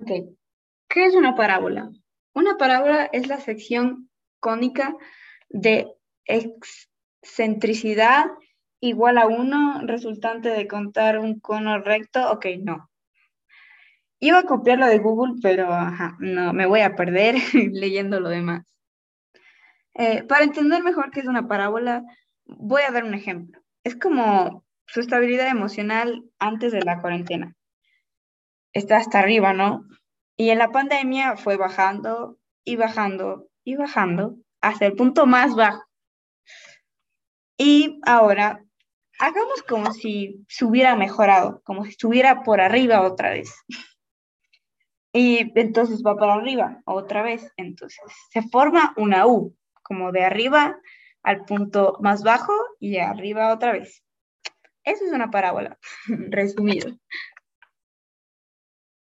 Ok. ¿Qué es una parábola? Una parábola es la sección cónica de excentricidad igual a 1 resultante de contar un cono recto. Ok, no. Iba a copiarlo de Google, pero no, me voy a perder leyendo lo demás. Eh, para entender mejor qué es una parábola, voy a dar un ejemplo. Es como su estabilidad emocional antes de la cuarentena. Está hasta arriba, ¿no? Y en la pandemia fue bajando y bajando y bajando hasta el punto más bajo. Y ahora hagamos como si se hubiera mejorado, como si estuviera por arriba otra vez. Y entonces va para arriba otra vez. Entonces se forma una U, como de arriba al punto más bajo y arriba otra vez. Eso es una parábola, resumido.